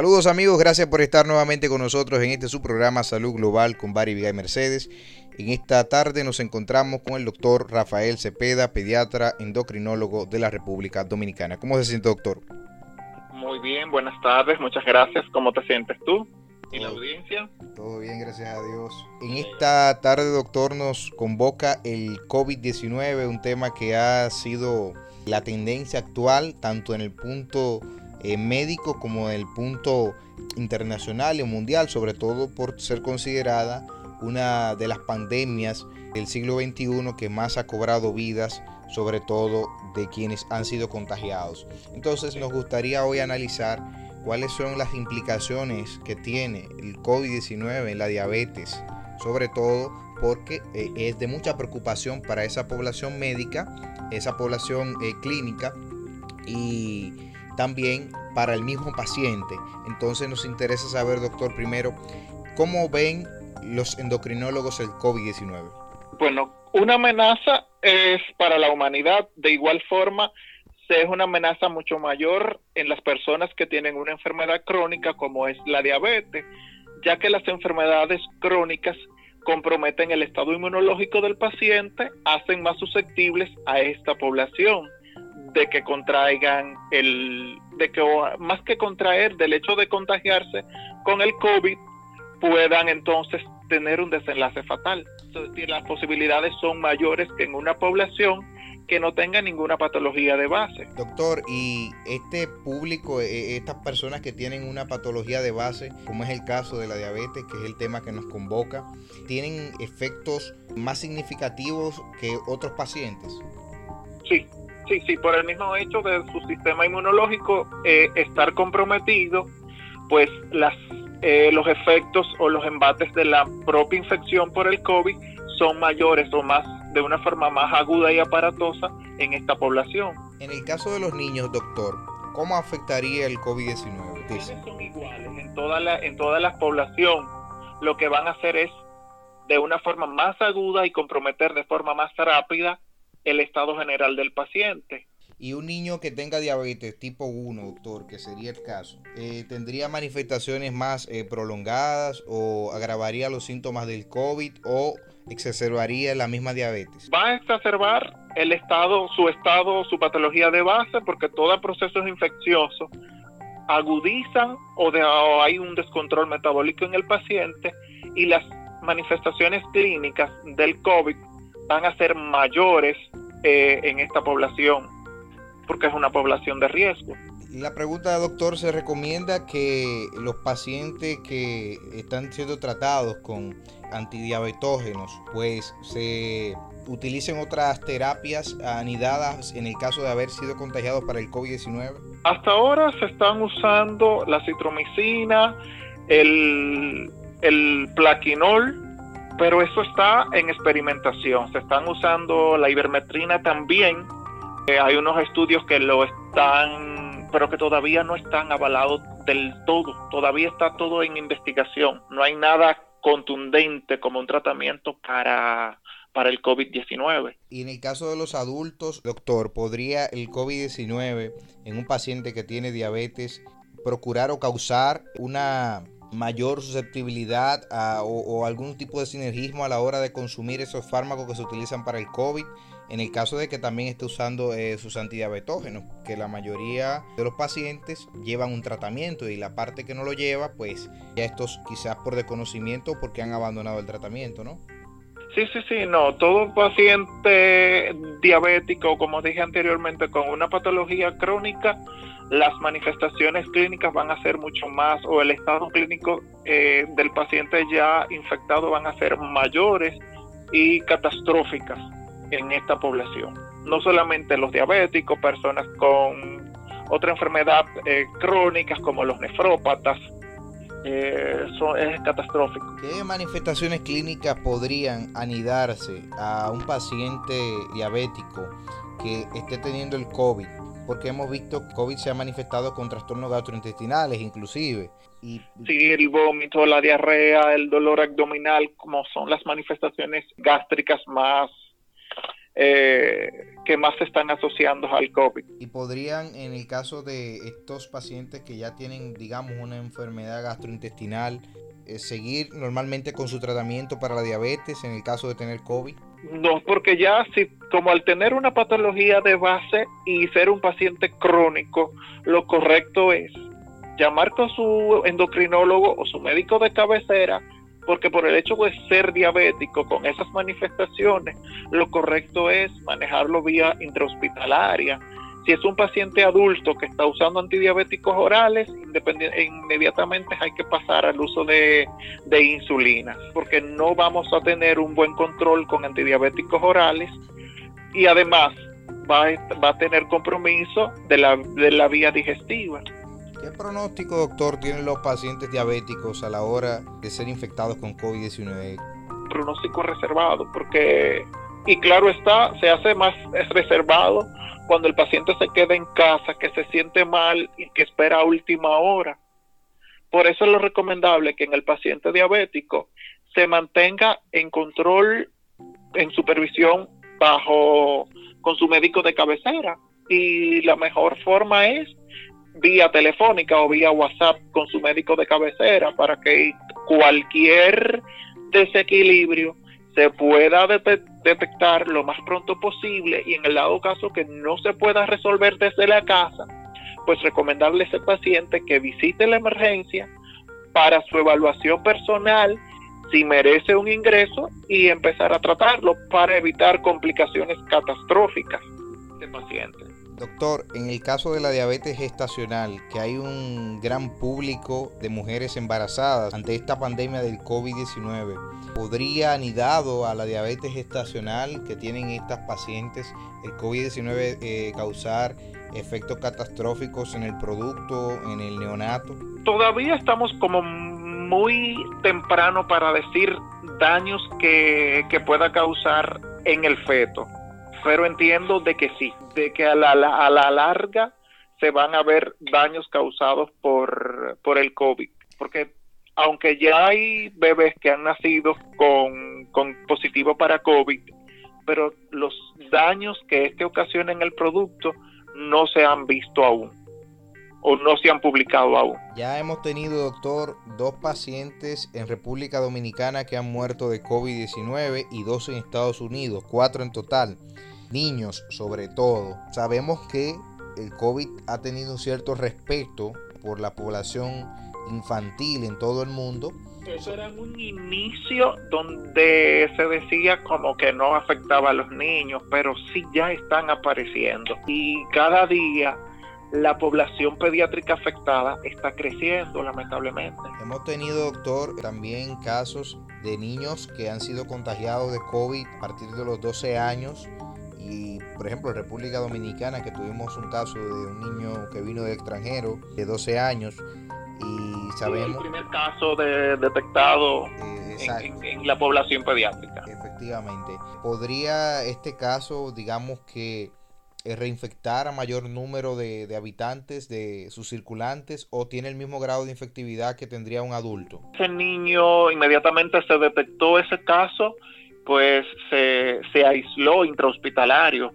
Saludos amigos, gracias por estar nuevamente con nosotros en este su programa Salud Global con Barry Vigay Mercedes. En esta tarde nos encontramos con el doctor Rafael Cepeda, pediatra endocrinólogo de la República Dominicana. ¿Cómo se siente, doctor? Muy bien, buenas tardes, muchas gracias. ¿Cómo te sientes tú? ¿Y la audiencia? Todo bien, gracias a Dios. En esta tarde, doctor, nos convoca el COVID-19, un tema que ha sido la tendencia actual, tanto en el punto eh, médico como el punto internacional y mundial, sobre todo por ser considerada una de las pandemias del siglo XXI que más ha cobrado vidas, sobre todo de quienes han sido contagiados. Entonces nos gustaría hoy analizar cuáles son las implicaciones que tiene el COVID-19 en la diabetes, sobre todo porque eh, es de mucha preocupación para esa población médica, esa población eh, clínica y también para el mismo paciente. Entonces nos interesa saber, doctor, primero, ¿cómo ven los endocrinólogos el COVID-19? Bueno, una amenaza es para la humanidad, de igual forma es una amenaza mucho mayor en las personas que tienen una enfermedad crónica como es la diabetes, ya que las enfermedades crónicas comprometen el estado inmunológico del paciente, hacen más susceptibles a esta población de que contraigan el, de que más que contraer, del hecho de contagiarse con el COVID, puedan entonces tener un desenlace fatal. Entonces, las posibilidades son mayores que en una población que no tenga ninguna patología de base. Doctor, y este público, e, e, estas personas que tienen una patología de base, como es el caso de la diabetes, que es el tema que nos convoca, ¿tienen efectos más significativos que otros pacientes? Sí, sí, sí, por el mismo hecho de su sistema inmunológico eh, estar comprometido, pues las, eh, los efectos o los embates de la propia infección por el COVID son mayores o más de una forma más aguda y aparatosa en esta población. En el caso de los niños, doctor, ¿cómo afectaría el COVID-19? Son iguales en toda la en toda la población. Lo que van a hacer es de una forma más aguda y comprometer de forma más rápida el estado general del paciente. Y un niño que tenga diabetes tipo 1, doctor, que sería el caso, eh, ¿tendría manifestaciones más eh, prolongadas o agravaría los síntomas del COVID o exacerbaría la misma diabetes? Va a exacerbar el estado, su estado, su patología de base, porque todo proceso infeccioso agudizan o, de, hay un descontrol metabólico en el paciente y las manifestaciones clínicas del COVID van a ser mayores eh, en esta población, porque es una población de riesgo. La pregunta, doctor, ¿se recomienda que los pacientes que están siendo tratados con antidiabetógenos, pues se utilicen otras terapias anidadas en el caso de haber sido contagiados para el COVID-19? Hasta ahora se están usando la citromicina, el, el plaquinol, pero eso está en experimentación. Se están usando la ivermetrina también. Eh, hay unos estudios que lo están, pero que todavía no están avalados del todo. Todavía está todo en investigación. No hay nada contundente como un tratamiento para, para el COVID-19. Y en el caso de los adultos, doctor, ¿podría el COVID-19 en un paciente que tiene diabetes procurar o causar una mayor susceptibilidad o, algún tipo de sinergismo a la hora de consumir esos fármacos que se utilizan para el COVID? En el caso de que también esté usando eh, sus antidiabetógenos, que la mayoría de los pacientes llevan un tratamiento y la parte que no lo lleva, pues ya estos quizás por desconocimiento porque han abandonado el tratamiento, ¿no? Sí, sí, sí, no. Todo paciente diabético, como dije anteriormente, con una patología crónica, las manifestaciones clínicas van a ser mucho más, o el estado clínico eh, del paciente ya infectado van a ser mayores y catastróficas en esta población. No solamente los diabéticos, personas con otra enfermedad eh, crónicas como los nefrópatas, eh, eso es catastrófico. ¿Qué manifestaciones clínicas podrían anidarse a un paciente diabético que esté teniendo el COVID? Porque hemos visto que COVID se ha manifestado con trastornos gastrointestinales inclusive. Y... Sí, el vómito, la diarrea, el dolor abdominal, como son las manifestaciones gástricas más eh, que más se están asociando al COVID. ¿Y podrían, en el caso de estos pacientes que ya tienen, digamos, una enfermedad gastrointestinal, eh, seguir normalmente con su tratamiento para la diabetes en el caso de tener COVID? No, porque ya si como al tener una patología de base y ser un paciente crónico, lo correcto es llamar con su endocrinólogo o su médico de cabecera, porque por el hecho de ser diabético con esas manifestaciones, lo correcto es manejarlo vía intrahospitalaria, si es un paciente adulto que está usando antidiabéticos orales, inmediatamente hay que pasar al uso de, insulina, porque no vamos a tener un buen control con antidiabéticos orales y además va a, va a tener compromiso de la, de la vía digestiva. ¿Qué pronóstico, doctor, tienen los pacientes diabéticos a la hora de ser infectados con COVID-19? Pronóstico reservado, porque, y claro está, se hace más reservado cuando el paciente se queda en casa, que se siente mal y que espera a última hora. Por eso es lo recomendable que en el paciente diabético se mantenga en control, en supervisión bajo con su médico de cabecera. Y la mejor forma es vía telefónica o vía WhatsApp con su médico de cabecera para que cualquier desequilibrio se pueda detectar lo más pronto posible y en el dado caso que no se pueda resolver desde la casa, pues recomendarle a ese paciente que visite la emergencia para su evaluación personal si merece un ingreso y empezar a tratarlo para evitar complicaciones catastróficas de paciente. Doctor, en el caso de la diabetes gestacional, que hay un gran público de mujeres embarazadas ante esta pandemia del COVID-19, ¿podría anidado a la diabetes gestacional que tienen estas pacientes el COVID-19 eh, causar efectos catastróficos en el producto, en el neonato? Todavía estamos como muy temprano para decir daños que, que pueda causar en el feto pero entiendo de que sí, de que a la, a la larga se van a ver daños causados por, por el COVID, porque aunque ya hay bebés que han nacido con, con positivo para COVID, pero los daños que este ocasiona en el producto no se han visto aún o no se han publicado aún. Ya hemos tenido, doctor, dos pacientes en República Dominicana que han muerto de COVID-19 y dos en Estados Unidos, cuatro en total niños sobre todo. Sabemos que el COVID ha tenido un cierto respeto por la población infantil en todo el mundo. Eso era un inicio donde se decía como que no afectaba a los niños, pero sí ya están apareciendo. Y cada día la población pediátrica afectada está creciendo, lamentablemente. Hemos tenido, doctor, también casos de niños que han sido contagiados de COVID a partir de los 12 años y por ejemplo en República Dominicana que tuvimos un caso de un niño que vino del extranjero de 12 años y sabemos... el primer caso de, detectado eh, en, la población pediátrica. Efectivamente. ¿Podría este caso, digamos que eh, reinfectar a mayor número de, de, habitantes de sus circulantes o tiene el mismo grado de infectividad que tendría un adulto? Ese niño inmediatamente se detectó ese caso pues se, se aisló intrahospitalario,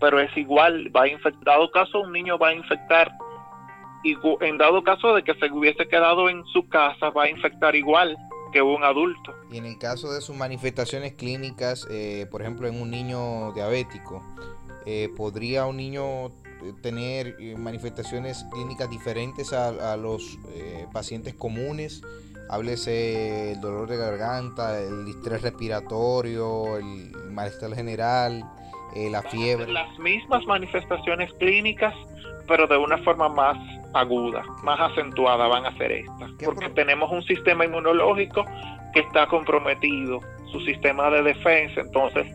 pero es igual, va dado caso un niño va a infectar, y en dado caso de que se hubiese quedado en su casa, va a infectar igual que un adulto. Y en el caso de sus manifestaciones clínicas, eh, por ejemplo, en un niño diabético, eh, ¿podría un niño eh, tener manifestaciones clínicas diferentes a los pacientes comunes? Háblese el dolor de garganta, el estrés respiratorio, el malestar general, eh, la fiebre. Las mismas manifestaciones clínicas, pero de una forma más aguda, más acentuada van a ser estas. Porque tenemos un sistema inmunológico que está comprometido, su sistema de defensa, entonces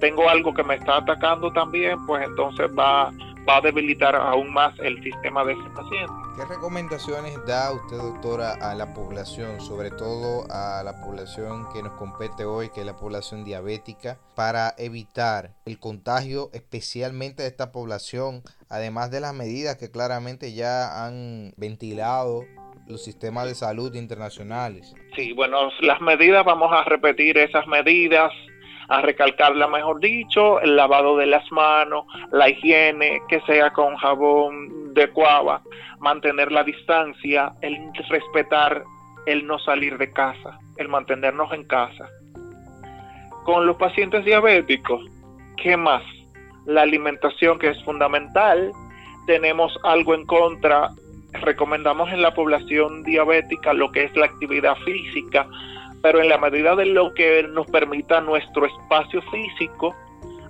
tengo algo que me está atacando también, pues entonces va va a debilitar aún más el sistema de ese paciente. ¿Qué recomendaciones da usted, doctora, a la población, sobre todo a la población que nos compete hoy, que es la población diabética, para evitar el contagio especialmente de esta población, además de las medidas que claramente ya han ventilado los sistemas de salud internacionales? Sí, bueno, las medidas, vamos a repetir esas medidas a recalcarla, mejor dicho, el lavado de las manos, la higiene, que sea con jabón de cuava, mantener la distancia, el respetar el no salir de casa, el mantenernos en casa. Con los pacientes diabéticos, ¿qué más? La alimentación que es fundamental. Tenemos algo en contra. Recomendamos en la población diabética lo que es la actividad física, pero en la medida de lo que nos permita nuestro espacio físico,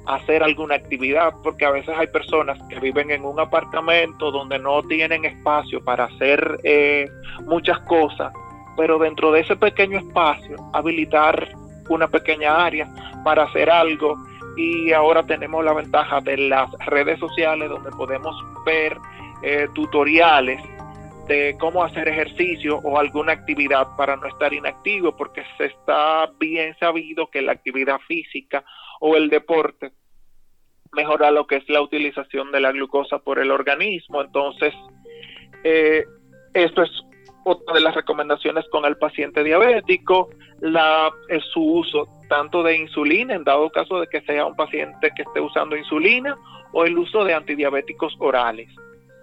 hacer alguna actividad, porque a veces hay personas que viven en un apartamento donde no tienen espacio para hacer eh, muchas cosas, pero dentro de ese pequeño espacio habilitar una pequeña área para hacer algo y ahora tenemos la ventaja de las redes sociales donde podemos ver eh, tutoriales de cómo hacer ejercicio o alguna actividad para no estar inactivo, porque se está bien sabido que la actividad física o el deporte mejora lo que es la utilización de la glucosa por el organismo. Entonces, eh, esto es otra de las recomendaciones con el paciente diabético, la, eh, su uso tanto de insulina, en dado caso de que sea un paciente que esté usando insulina, o el uso de antidiabéticos orales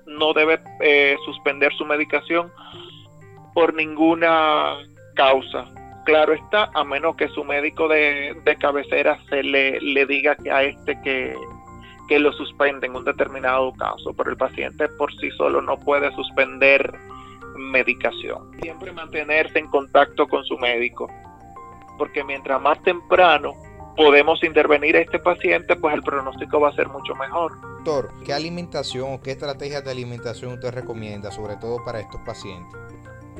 no debe eh, suspender su medicación por ninguna causa. Claro está, a menos que su médico de, cabecera se le, le, diga que a este que, que lo suspende en un determinado caso, pero el paciente por sí solo no puede suspender medicación. Siempre mantenerse en contacto con su médico, porque mientras más temprano podemos intervenir a este paciente, pues el pronóstico va a ser mucho mejor. ¿Qué alimentación o qué estrategias de alimentación usted recomienda, sobre todo para estos pacientes?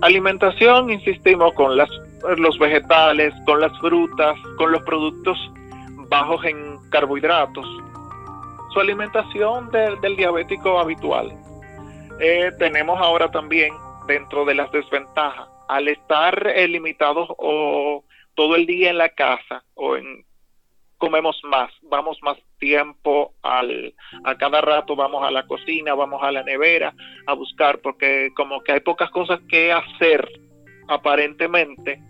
Alimentación, insistimos, con las, los vegetales, con las frutas, con los productos bajos en carbohidratos. Su alimentación del diabético habitual. Eh, tenemos ahora también dentro de las desventajas, al estar eh, limitados o todo el día en la casa o en comemos más, vamos más tiempo al, a cada rato vamos a la cocina, vamos a la nevera a buscar, porque como que hay pocas cosas que hacer aparentemente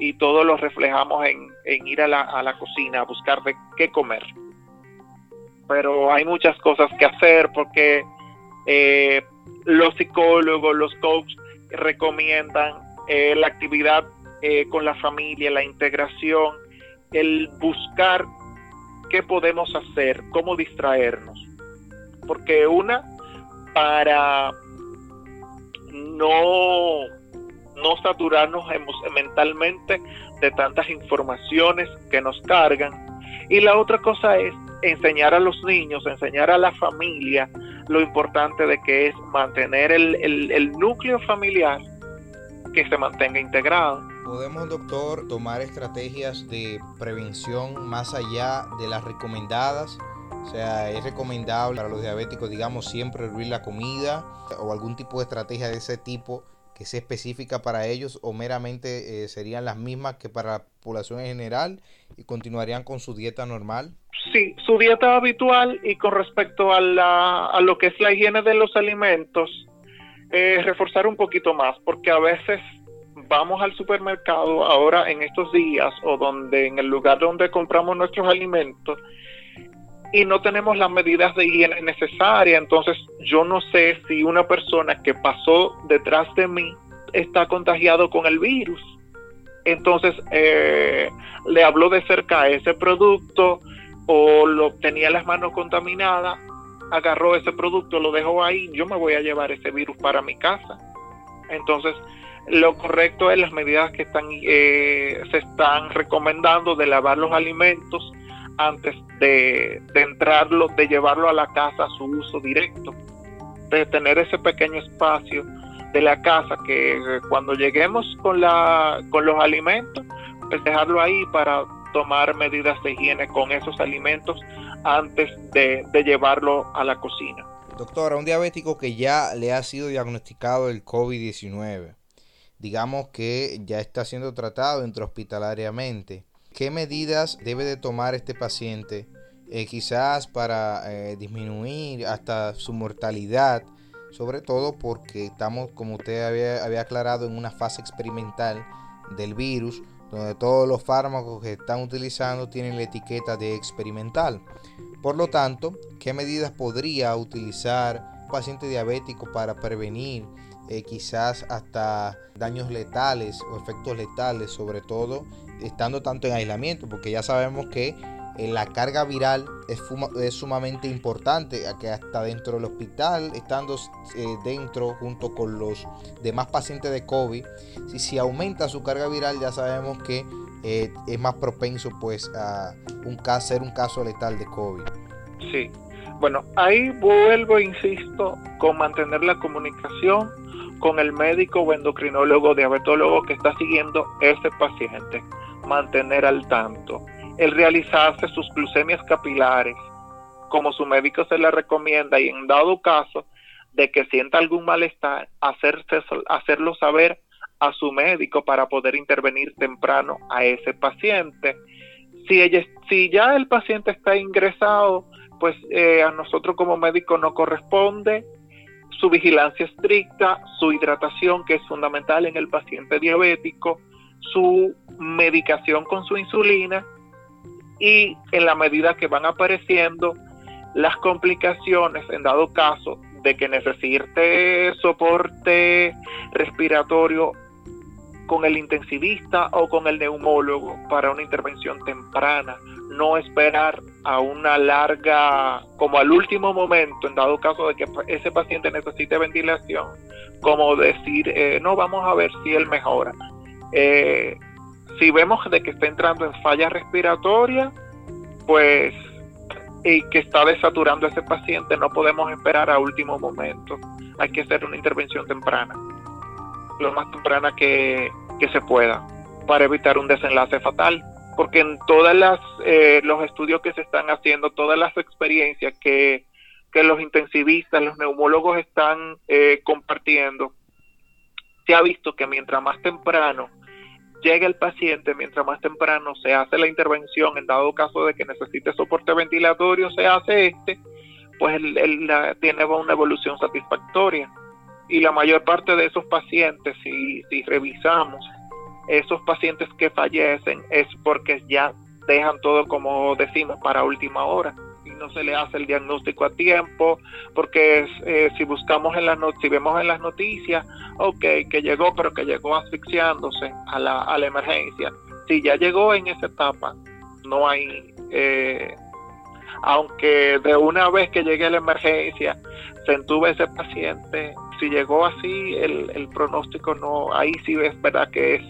y todo lo reflejamos en, en ir a la, a la cocina a buscar de qué comer. Pero hay muchas cosas que hacer porque eh, los psicólogos, los coaches recomiendan eh, la actividad eh, con la familia, la integración, el buscar qué podemos hacer, cómo distraernos. Porque una, para no, no saturarnos mentalmente de tantas informaciones que nos cargan. Y la otra cosa es enseñar a los niños, enseñar a la familia lo importante de que es mantener el, el núcleo familiar que se mantenga integrado. ¿Podemos, doctor, tomar estrategias de prevención más allá de las recomendadas? O sea, ¿es recomendable para los diabéticos, digamos, siempre hervir la comida o algún tipo de estrategia de ese tipo que sea específica para ellos o meramente eh, serían las mismas que para la población en general y continuarían con su dieta normal? Sí, su dieta habitual y con respecto a, la, a lo que es la higiene de los alimentos, eh, reforzar un poquito más, porque a veces vamos al supermercado ahora en estos días o donde en el lugar donde compramos nuestros alimentos y no tenemos las medidas de higiene necesarias, entonces yo no sé si una persona que pasó detrás de mí está contagiado con el virus. Entonces eh, le habló de cerca a ese producto o lo tenía las manos contaminadas agarró ese producto, lo dejó ahí, yo me voy a llevar ese virus para mi casa. Entonces, lo correcto es las medidas que están eh, se están recomendando de lavar los alimentos antes de, de de llevarlo a la casa a su uso directo, de tener ese pequeño espacio de la casa que cuando lleguemos con la con los alimentos, pues dejarlo ahí para tomar medidas de higiene con esos alimentos antes de, llevarlo a la cocina. Doctora, un diabético que ya le ha sido diagnosticado el COVID-19, digamos que ya está siendo tratado intrahospitalariamente, ¿qué medidas debe de tomar este paciente eh, quizás para eh, disminuir hasta su mortalidad? Sobre todo porque estamos, como usted había, había aclarado, en una fase experimental del virus donde todos los fármacos que están utilizando tienen la etiqueta de experimental. Por lo tanto, ¿qué medidas podría utilizar un paciente diabético para prevenir eh, quizás hasta daños letales o efectos letales, sobre todo estando tanto en aislamiento? Porque ya sabemos que eh, la carga viral es, es, sumamente importante, que hasta dentro del hospital, estando eh, dentro junto con los demás pacientes de COVID, si, si aumenta su carga viral ya sabemos que es más propenso pues a un ser un caso letal de COVID. Sí, bueno, ahí vuelvo, insisto, con mantener la comunicación con el médico o endocrinólogo, diabetólogo que está siguiendo ese paciente, mantener al tanto el realizarse sus glucemias capilares, como su médico se le recomienda, y en dado caso de que sienta algún malestar, hacerlo saber a su médico para poder intervenir temprano a ese paciente. Si, si ya el paciente está ingresado, pues eh, a nosotros como médico no corresponde su vigilancia estricta, su hidratación, que es fundamental en el paciente diabético, su medicación con su insulina y en la medida que van apareciendo las complicaciones, en dado caso de que necesite soporte respiratorio con el intensivista o con el neumólogo para una intervención temprana, no esperar a una larga, como al último momento, en dado caso de que ese paciente necesite ventilación, como decir, eh, no, vamos a ver si él mejora. Eh, si vemos de que está entrando en falla respiratoria, pues y que está desaturando ese paciente, no podemos esperar a último momento. Hay que hacer una intervención temprana, lo más temprana que, se pueda, para evitar un desenlace fatal. Porque en todas las eh, los estudios que se están haciendo, todas las experiencias que, que los intensivistas, los neumólogos están eh, compartiendo, se ha visto que mientras más temprano llega el paciente, mientras más temprano se hace la intervención, en dado caso de que necesite soporte ventilatorio, se hace este, pues él, tiene una evolución satisfactoria. Y la mayor parte de esos pacientes, si, revisamos, esos pacientes que fallecen es porque ya dejan todo, como decimos, para última hora no se le hace el diagnóstico a tiempo, porque eh, si buscamos en las si vemos en las noticias, ok, que llegó, pero que llegó asfixiándose a la, a la emergencia. Si ya llegó en esa etapa, no hay, eh, aunque de una vez que llegue la emergencia, se entube ese paciente, si llegó así, el, el pronóstico no, ahí sí es verdad que es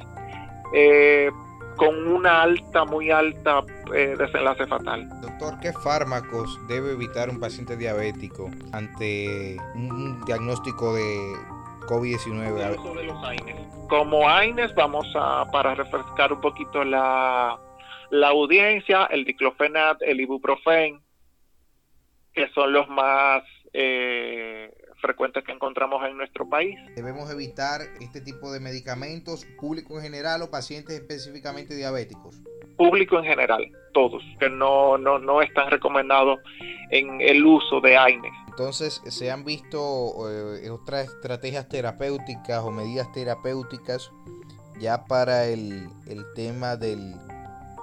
eh, con una alta, muy alta eh, desenlace fatal. Doctor, ¿qué fármacos debe evitar un paciente diabético ante un diagnóstico de COVID-19? Como AINES, vamos a, para refrescar un poquito la, la audiencia, el diclofenac, el ibuprofen, que son los más eh, frecuentes que encontramos en nuestro país. Debemos evitar este tipo de medicamentos, público en general o pacientes específicamente diabéticos. Público en general, todos, que no, no, no están recomendados en el uso de AINES. Entonces, ¿se han visto eh, otras estrategias terapéuticas o medidas terapéuticas ya para el, el tema del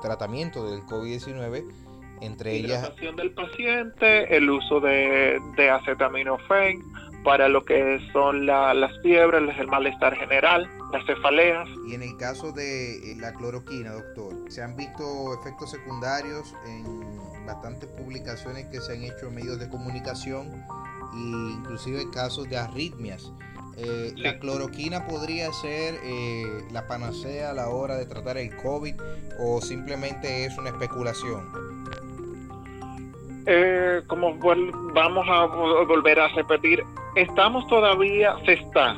tratamiento del COVID-19? entre ellas del paciente, el uso de, de acetaminofén, para lo que son las fiebres, el malestar general, las cefaleas. Y en el caso de eh, la cloroquina, doctor, se han visto efectos secundarios en bastantes publicaciones que se han hecho en medios de comunicación e inclusive casos de arritmias. Eh, ¿La cloroquina podría ser eh, la panacea a la hora de tratar el COVID o simplemente es una especulación? Eh, como vamos a volver a repetir, estamos todavía, se está,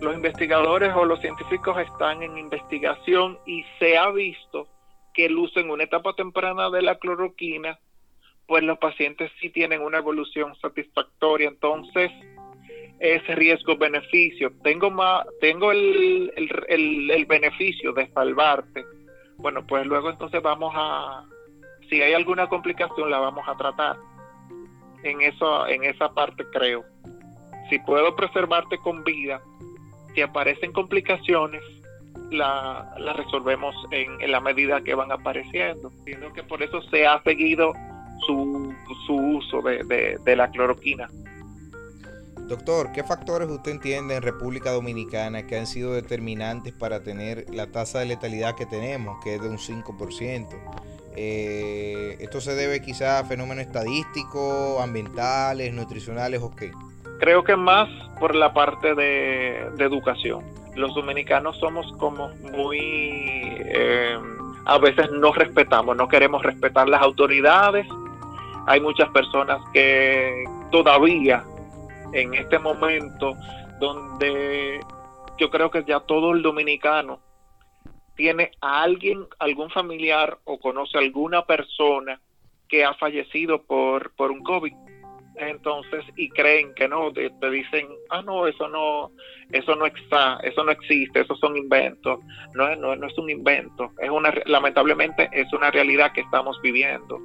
los investigadores o los científicos están en investigación y se ha visto que el uso en una etapa temprana de la cloroquina, pues los pacientes sí tienen una evolución satisfactoria. Entonces, ese riesgo-beneficio, tengo más, tengo el, el, el beneficio de salvarte. Bueno, pues luego entonces vamos a, si hay alguna complicación la vamos a tratar. En eso, en esa parte creo. Si puedo preservarte con vida, si aparecen complicaciones, la, la resolvemos en, la medida que van apareciendo. Que por eso se ha seguido su, su uso de, de la cloroquina. Doctor, ¿qué factores usted entiende en República Dominicana que han sido determinantes para tener la tasa de letalidad que tenemos, que es de un 5%? Eh, ¿Esto se debe quizá a fenómenos estadísticos, ambientales, nutricionales o qué? Creo que más por la parte de, educación. Los dominicanos somos como muy... Eh, a veces no respetamos, no queremos respetar las autoridades. Hay muchas personas que todavía en este momento donde yo creo que ya todo el dominicano tiene a alguien, algún familiar o conoce a alguna persona que ha fallecido por, por un COVID. Entonces, y creen que no, te, dicen, ah, no, eso no, eso no está, eso no existe, esos son inventos. No, no, no es un invento, es una, lamentablemente es una realidad que estamos viviendo.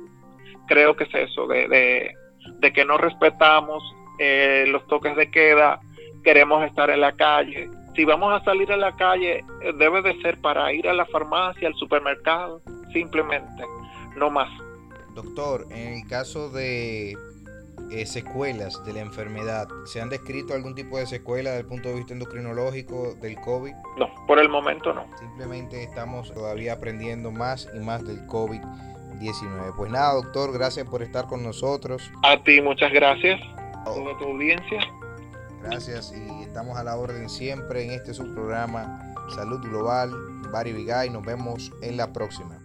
Creo que es eso, de, de, de que no respetamos eh, los toques de queda, queremos estar en la calle. Si vamos a salir a la calle, eh, debe de ser para ir a la farmacia, al supermercado, simplemente, no más. Doctor, en el caso de eh, secuelas de la enfermedad, ¿se han descrito algún tipo de secuela desde el punto de vista endocrinológico del COVID? No, por el momento no. Simplemente estamos todavía aprendiendo más y más del COVID-19. Pues nada, doctor, gracias por estar con nosotros. A ti, muchas gracias toda tu audiencia. Gracias y estamos a la orden siempre en este subprograma Salud Global, Bari Vigay. Nos vemos en la próxima.